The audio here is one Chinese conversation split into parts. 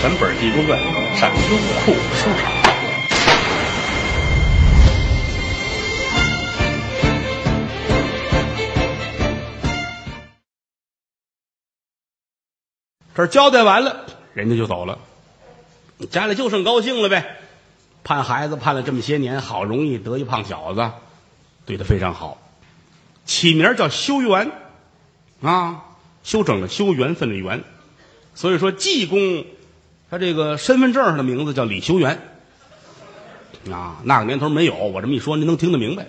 全本《地宫传》上优酷收场。这交代完了，人家就走了，家里就剩高兴了呗。盼孩子盼了这么些年，好容易得一胖小子，对他非常好，起名叫修缘啊，修整的修，缘分的缘。所以说，济公他这个身份证上的名字叫李修元啊。那个年头没有，我这么一说，您能听得明白。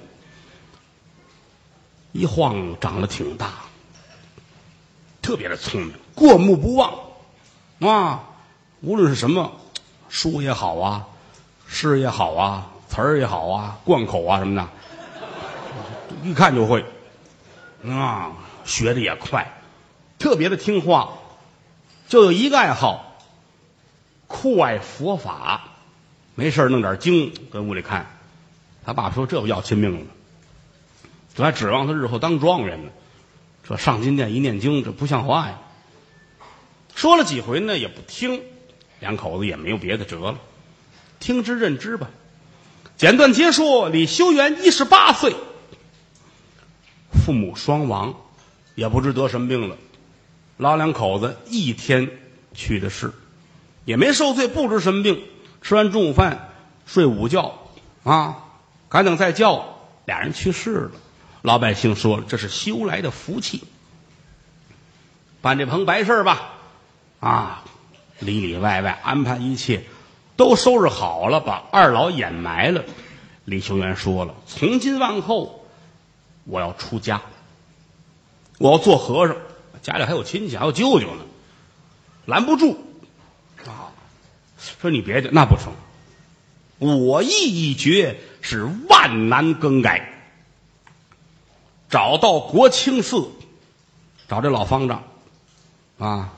一晃长得挺大，特别的聪明，过目不忘啊。无论是什么书也好啊，诗也好啊，词儿也好啊，贯口啊什么的，一看就会啊，学的也快，特别的听话。就有一个爱好，酷爱佛法，没事弄点经跟屋里看。他爸说：“这不要亲命了，这还指望他日后当状元呢。这上金殿一念经，这不像话呀。”说了几回呢，也不听，两口子也没有别的辙了，听之任之吧。简短结束，李修缘一十八岁，父母双亡，也不知得什么病了。老两口子一天去的世，也没受罪，不知什么病。吃完中午饭，睡午觉，啊，赶等再叫，俩人去世了。老百姓说了，这是修来的福气。办这棚白事吧，啊，里里外外安排一切都收拾好了，把二老掩埋了。李修元说了，从今往后，我要出家，我要做和尚。家里还有亲戚，还有舅舅呢，拦不住！说你别的，那不成。我意已决，是万难更改。找到国清寺，找这老方丈啊！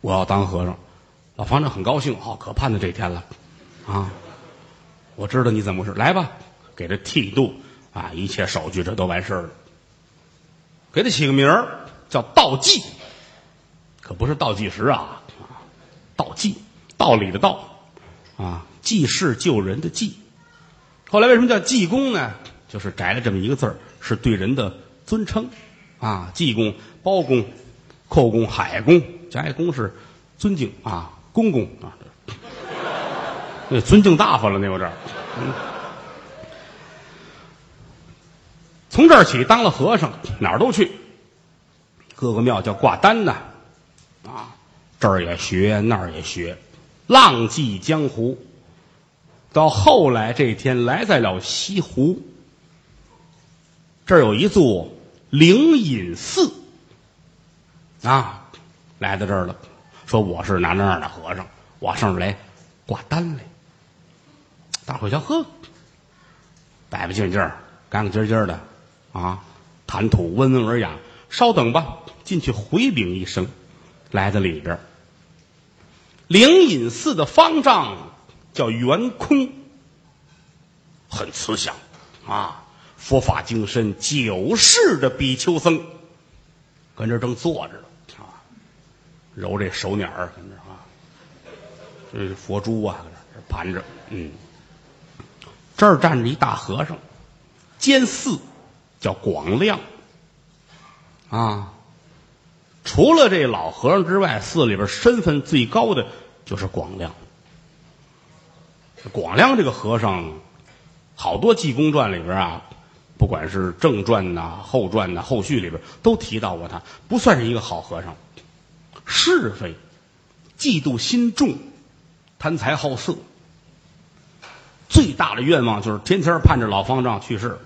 我要当和尚。老方丈很高兴，哦，可盼着这天了啊！我知道你怎么回事，来吧，给他剃度啊，一切手续这都完事儿了。给他起个名儿。叫道济，可不是倒计时啊！道济，道理的道啊，济世救人的济。后来为什么叫济公呢？就是摘了这么一个字儿，是对人的尊称啊。济公、包公、寇公、海公，加一公是尊敬啊，公公啊，那尊敬大发了，那有点儿。从这儿起当了和尚，哪儿都去。各个庙叫挂单呐，啊，这儿也学那儿也学，浪迹江湖。到后来这天来在了西湖，这儿有一座灵隐寺，啊，来到这儿了，说我是哪哪哪的和尚，我上这来挂单来。大伙儿瞧，呵，白白净净、干干净净的，啊，谈吐温文尔雅。稍等吧，进去回禀一声，来到里边。灵隐寺的方丈叫圆空，很慈祥。啊，佛法精深，九世的比丘僧，跟这正坐着呢。啊，揉这手捻儿，跟这啊，这佛珠啊，盘着，嗯，这儿站着一大和尚，监寺叫广亮。啊，除了这老和尚之外，寺里边身份最高的就是广亮。广亮这个和尚，好多济公传里边啊，不管是正传呐、后传呐、后续里边都提到过他，不算是一个好和尚，是非、嫉妒心重，贪财好色，最大的愿望就是天天盼着老方丈去世，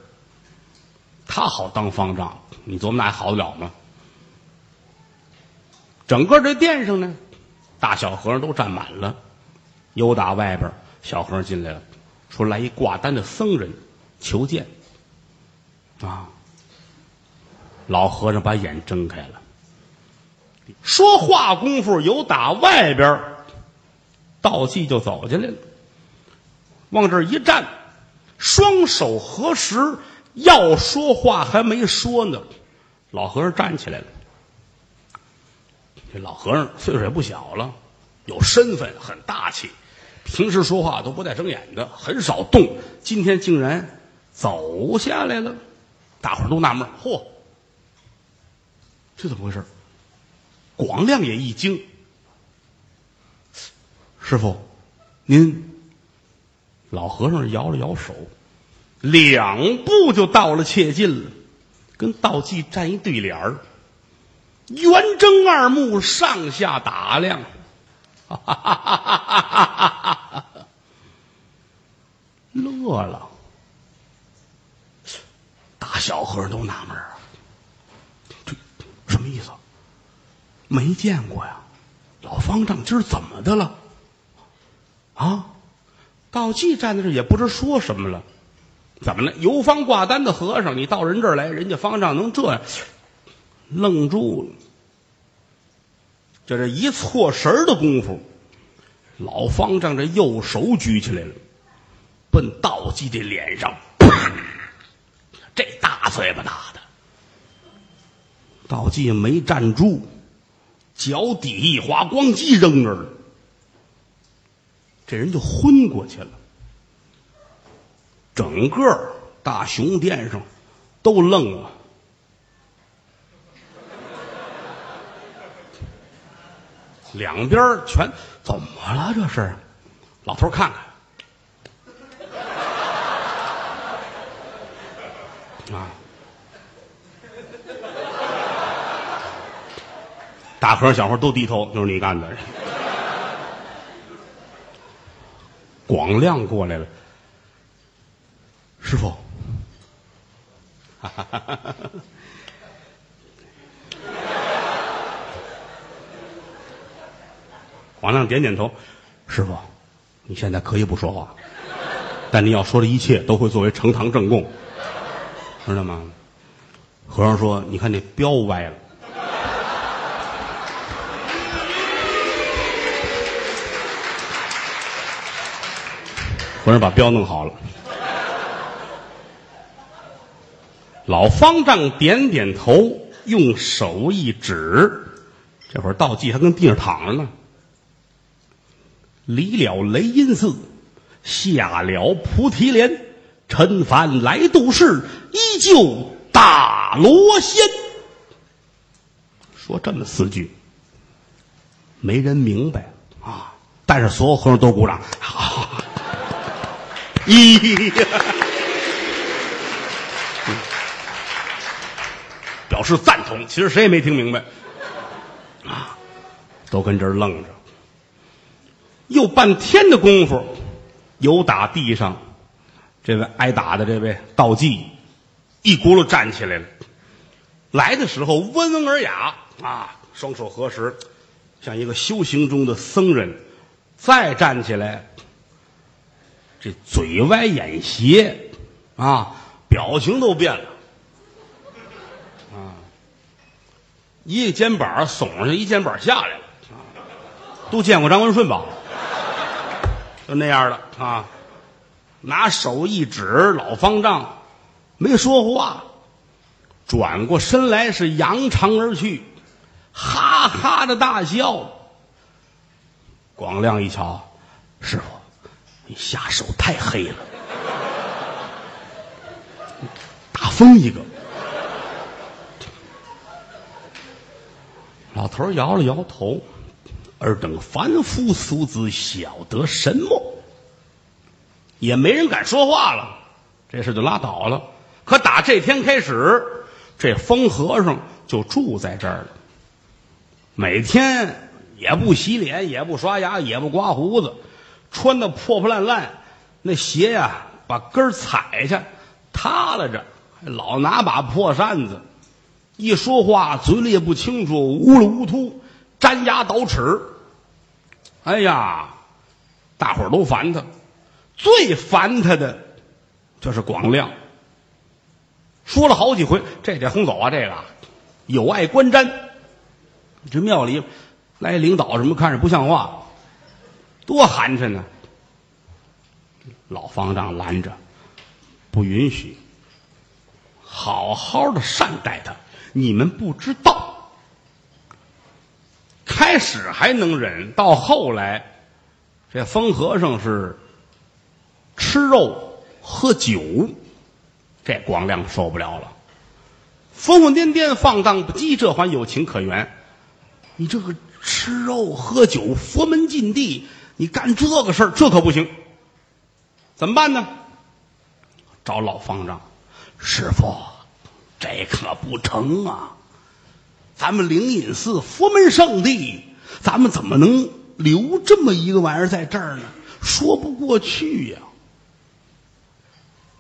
他好当方丈。你琢磨那还好得了吗？整个这殿上呢，大小和尚都站满了。有打外边小和尚进来了，说来一挂单的僧人求见。啊，老和尚把眼睁开了。说话功夫，有打外边道济就走进来了，往这一站，双手合十。要说话还没说呢，老和尚站起来了。这老和尚岁数也不小了，有身份，很大气，平时说话都不带睁眼的，很少动。今天竟然走下来了，大伙儿都纳闷嚯，这怎么回事？广亮也一惊，师傅，您。老和尚摇了摇手，两步就到了切近了，跟道济站一对脸儿，圆睁二目，上下打量，乐了。大小和尚都纳闷啊，这什么意思？没见过呀，老方丈今儿怎么的了？啊？道济站在这也不知说什么了，怎么了？游方挂单的和尚，你到人这儿来，人家方丈能这样？愣住了。就这一错神的功夫，老方丈这右手举起来了，奔道济的脸上，这大嘴巴打的，道济没站住，脚底一滑，咣叽扔那儿了。这人就昏过去了，整个大雄殿上都愣了，两边全怎么了？这是老头看看啊，大和尚小和尚都低头，就是你干的。广亮过来了，师傅，广亮点点头，师傅，你现在可以不说话，但你要说的一切都会作为呈堂证供，知道吗？和尚说：“你看那标歪了。”和尚把标弄好了，老方丈点点头，用手一指，这会儿道济还跟地上躺着呢。离了雷音寺，下了菩提莲，陈凡来度世，依旧大罗仙。说这么四句，没人明白啊，但是所有和尚都鼓掌。哈、啊、哈咦，表示赞同。其实谁也没听明白，啊，都跟这儿愣着。又半天的功夫，由打地上这位挨打的这位道济，一轱辘站起来了。来的时候温文尔雅啊，双手合十，像一个修行中的僧人。再站起来。这嘴歪眼斜，啊，表情都变了，啊，一个肩膀耸上，一肩膀下来了，啊，都见过张文顺吧？就那样的啊，拿手一指老方丈，没说话，转过身来是扬长而去，哈哈的大笑。广亮一瞧，师傅。你下手太黑了，打疯一个。老头摇了摇头，尔等凡夫俗子晓得什么？也没人敢说话了，这事就拉倒了。可打这天开始，这疯和尚就住在这儿了，每天也不洗脸，也不刷牙，也不刮胡子。穿的破破烂烂，那鞋呀把根踩下，塌了着，还老拿把破扇子，一说话嘴里也不清楚，呜噜呜突，粘牙倒齿。哎呀，大伙儿都烦他，最烦他的就是广亮。说了好几回，这得轰走啊！这个有碍观瞻。这庙里来领导什么，看着不像话。多寒碜呢！老方丈拦着，不允许。好好的善待他，你们不知道。开始还能忍，到后来，这疯和尚是吃肉喝酒，这广亮受不了了，疯疯癫癫、放荡不羁，这还有情可原。你这个吃肉喝酒、佛门禁地，你干这个事儿，这可不行。怎么办呢？找老方丈，师傅，这可不成啊！咱们灵隐寺佛门圣地，咱们怎么能留这么一个玩意儿在这儿呢？说不过去呀！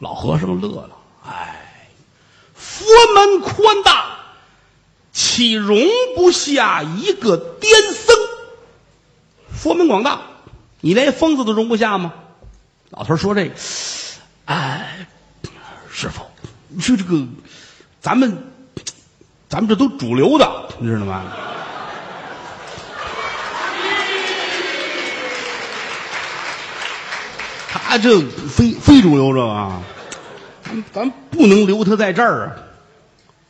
老和尚乐了，哎，佛门宽大，岂容不下一个癫僧？佛门广大，你连疯子都容不下吗？老头说：“这个，哎，师傅，你说这个，咱们，咱们这都主流的，你知道吗？他这非非主流这个，咱咱不能留他在这儿啊。”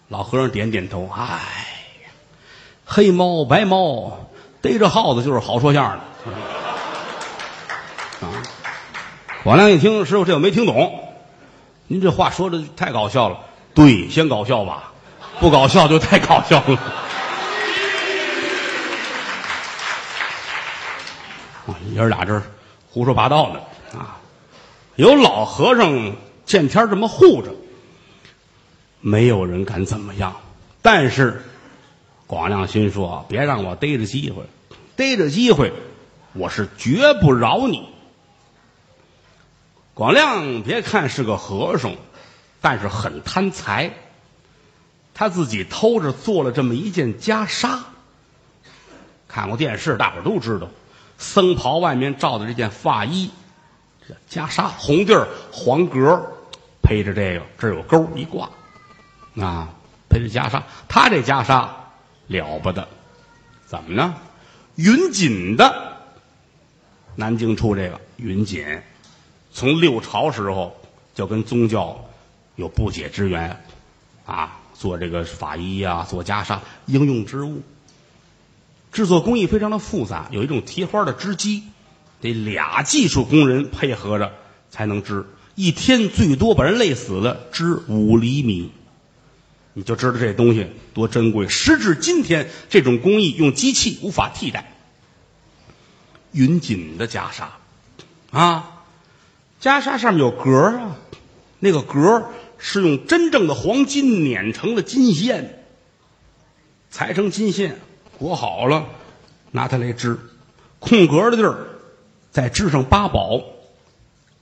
老和尚点点头：“哎，黑猫白猫逮着耗子就是好说相声的。”啊。广亮一听，师傅这我没听懂，您这话说的太搞笑了。对，先搞笑吧，不搞笑就太搞笑了。啊，爷儿俩这胡说八道呢啊！有老和尚见天这么护着，没有人敢怎么样。但是广亮心说：别让我逮着机会，逮着机会，我是绝不饶你。广亮别看是个和尚，但是很贪财。他自己偷着做了这么一件袈裟。看过电视，大伙都知道，僧袍外面罩的这件发衣，这袈裟红地儿黄格儿，配着这个，这儿有钩一挂，啊，配着袈裟。他这袈裟了不得，怎么呢？云锦的，南京出这个云锦。从六朝时候就跟宗教有不解之缘，啊，做这个法衣呀，做袈裟，应用之物。制作工艺非常的复杂，有一种提花的织机，得俩技术工人配合着才能织，一天最多把人累死了，织五厘米，你就知道这东西多珍贵。时至今天，这种工艺用机器无法替代。云锦的袈裟，啊。袈裟上面有格啊，那个格是用真正的黄金碾成了金线，裁成金线裹好了，拿它来织。空格的地儿再织上八宝：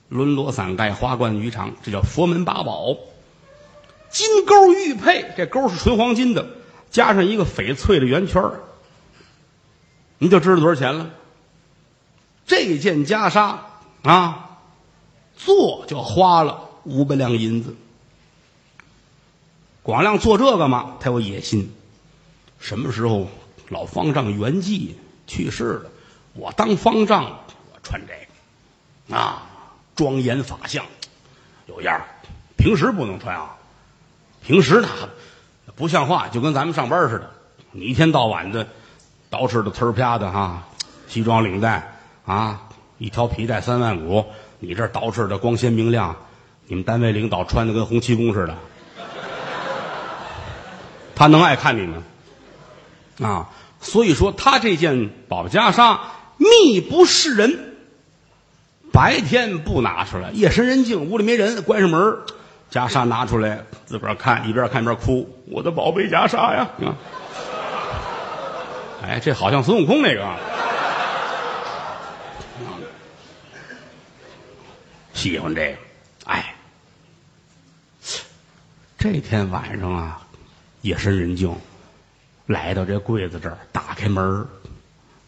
轮罗伞盖、花冠鱼肠，这叫佛门八宝。金钩玉佩，这钩是纯黄金的，加上一个翡翠的圆圈你就知道多少钱了。这件袈裟啊。做就花了五百两银子。广亮做这个嘛，他有野心。什么时候老方丈圆寂去世了，我当方丈，我穿这个。啊，庄严法相，有样平时不能穿啊，平时呢不像话，就跟咱们上班似的，你一天到晚的捯饬的呲儿啪的哈，西装领带啊，一条皮带三万五。你这捯饬的光鲜明亮，你们单位领导穿的跟洪七公似的，他能爱看你吗？啊，所以说他这件宝袈裟密不示人，白天不拿出来，夜深人静，屋里没人，关上门，袈裟拿出来，自个儿看，一边看一边哭，我的宝贝袈裟呀！啊，哎，这好像孙悟空那个。喜欢这个，哎，这天晚上啊，夜深人静，来到这柜子这儿，打开门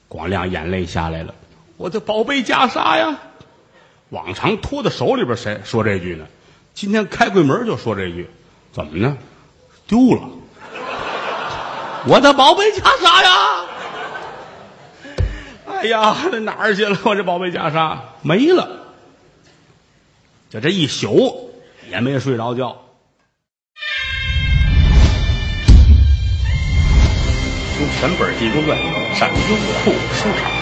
广亮眼泪下来了。我的宝贝袈裟呀，往常托在手里边，谁说这句呢？今天开柜门就说这句，怎么呢？丢了，我的宝贝袈裟呀！哎呀，那哪儿去了？我这宝贝袈裟没了。就这一宿也没睡着觉。全本《地沟传》上优酷书场。